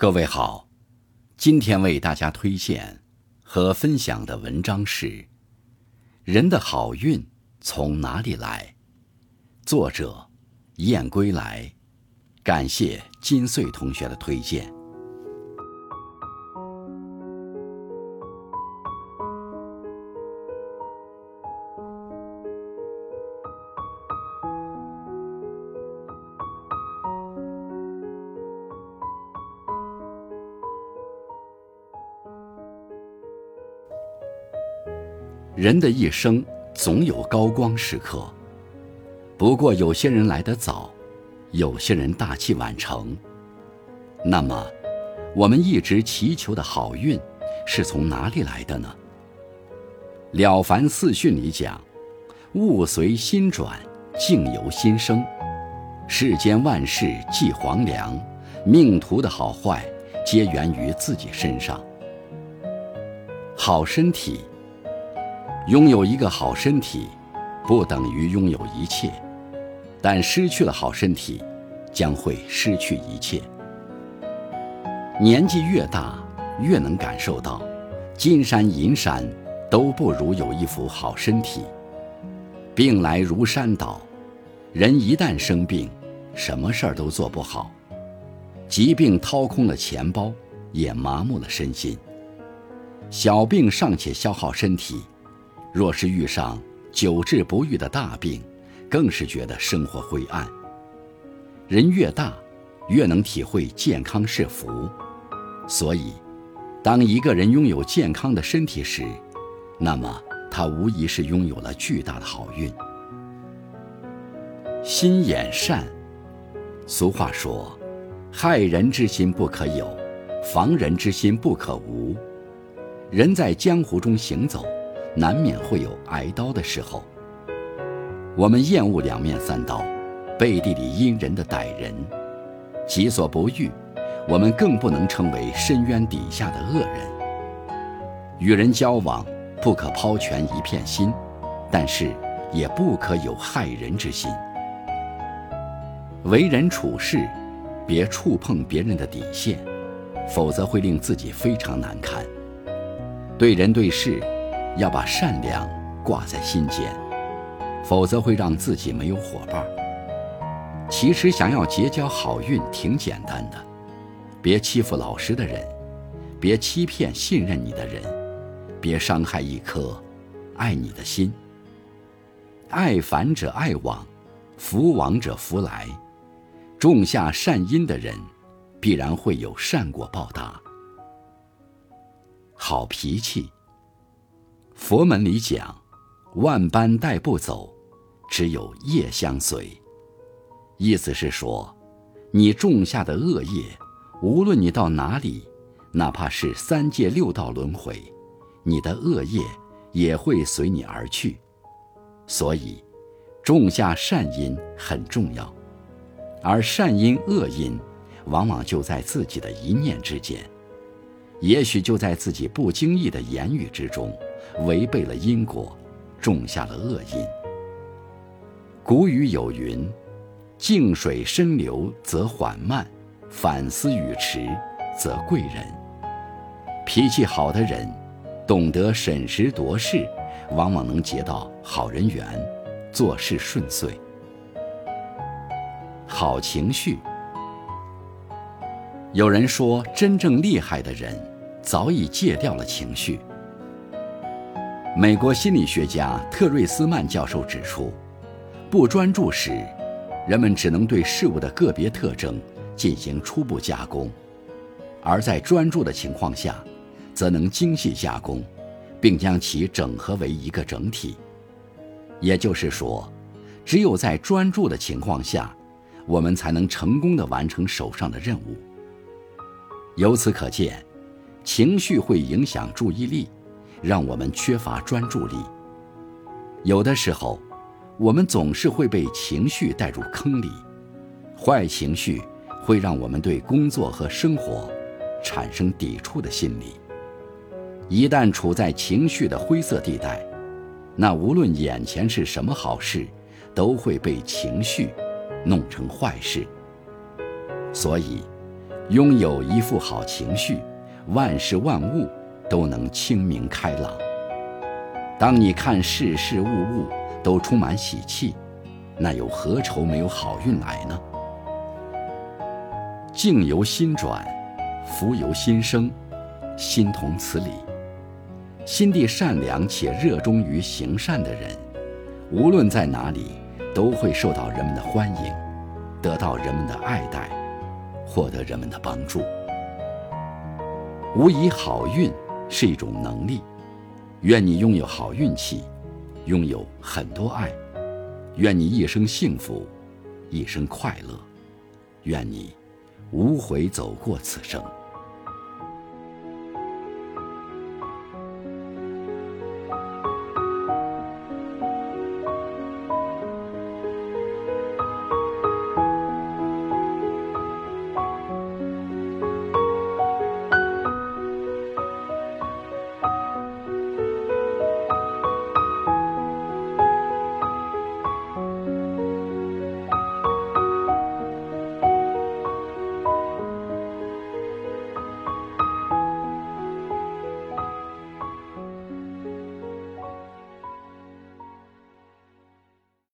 各位好，今天为大家推荐和分享的文章是《人的好运从哪里来》，作者燕归来，感谢金穗同学的推荐。人的一生总有高光时刻，不过有些人来得早，有些人大器晚成。那么，我们一直祈求的好运是从哪里来的呢？《了凡四训》里讲：“物随心转，境由心生。世间万事即黄粱，命途的好坏皆源于自己身上。好身体。”拥有一个好身体，不等于拥有一切，但失去了好身体，将会失去一切。年纪越大，越能感受到，金山银山都不如有一副好身体。病来如山倒，人一旦生病，什么事儿都做不好。疾病掏空了钱包，也麻木了身心。小病尚且消耗身体。若是遇上久治不愈的大病，更是觉得生活灰暗。人越大，越能体会健康是福。所以，当一个人拥有健康的身体时，那么他无疑是拥有了巨大的好运。心眼善，俗话说：“害人之心不可有，防人之心不可无。”人在江湖中行走。难免会有挨刀的时候。我们厌恶两面三刀、背地里阴人的歹人，己所不欲，我们更不能成为深渊底下的恶人。与人交往，不可抛全一片心，但是也不可有害人之心。为人处事，别触碰别人的底线，否则会令自己非常难堪。对人对事。要把善良挂在心间，否则会让自己没有伙伴。其实想要结交好运挺简单的，别欺负老实的人，别欺骗信任你的人，别伤害一颗爱你的心。爱返者爱往，福往者福来。种下善因的人，必然会有善果报答。好脾气。佛门里讲，万般带不走，只有业相随。意思是说，你种下的恶业，无论你到哪里，哪怕是三界六道轮回，你的恶业也会随你而去。所以，种下善因很重要，而善因恶因，往往就在自己的一念之间，也许就在自己不经意的言语之中。违背了因果，种下了恶因。古语有云：“静水深流则缓慢，反思语迟则贵人。”脾气好的人，懂得审时度势，往往能结到好人缘，做事顺遂。好情绪。有人说，真正厉害的人，早已戒掉了情绪。美国心理学家特瑞斯曼教授指出，不专注时，人们只能对事物的个别特征进行初步加工；而在专注的情况下，则能精细加工，并将其整合为一个整体。也就是说，只有在专注的情况下，我们才能成功的完成手上的任务。由此可见，情绪会影响注意力。让我们缺乏专注力。有的时候，我们总是会被情绪带入坑里。坏情绪会让我们对工作和生活产生抵触的心理。一旦处在情绪的灰色地带，那无论眼前是什么好事，都会被情绪弄成坏事。所以，拥有一副好情绪，万事万物都能清明开朗。当你看事事物物都充满喜气，那又何愁没有好运来呢？境由心转，福由心生，心同此理。心地善良且热衷于行善的人，无论在哪里，都会受到人们的欢迎，得到人们的爱戴，获得人们的帮助。无疑，好运是一种能力。愿你拥有好运气，拥有很多爱。愿你一生幸福，一生快乐。愿你无悔走过此生。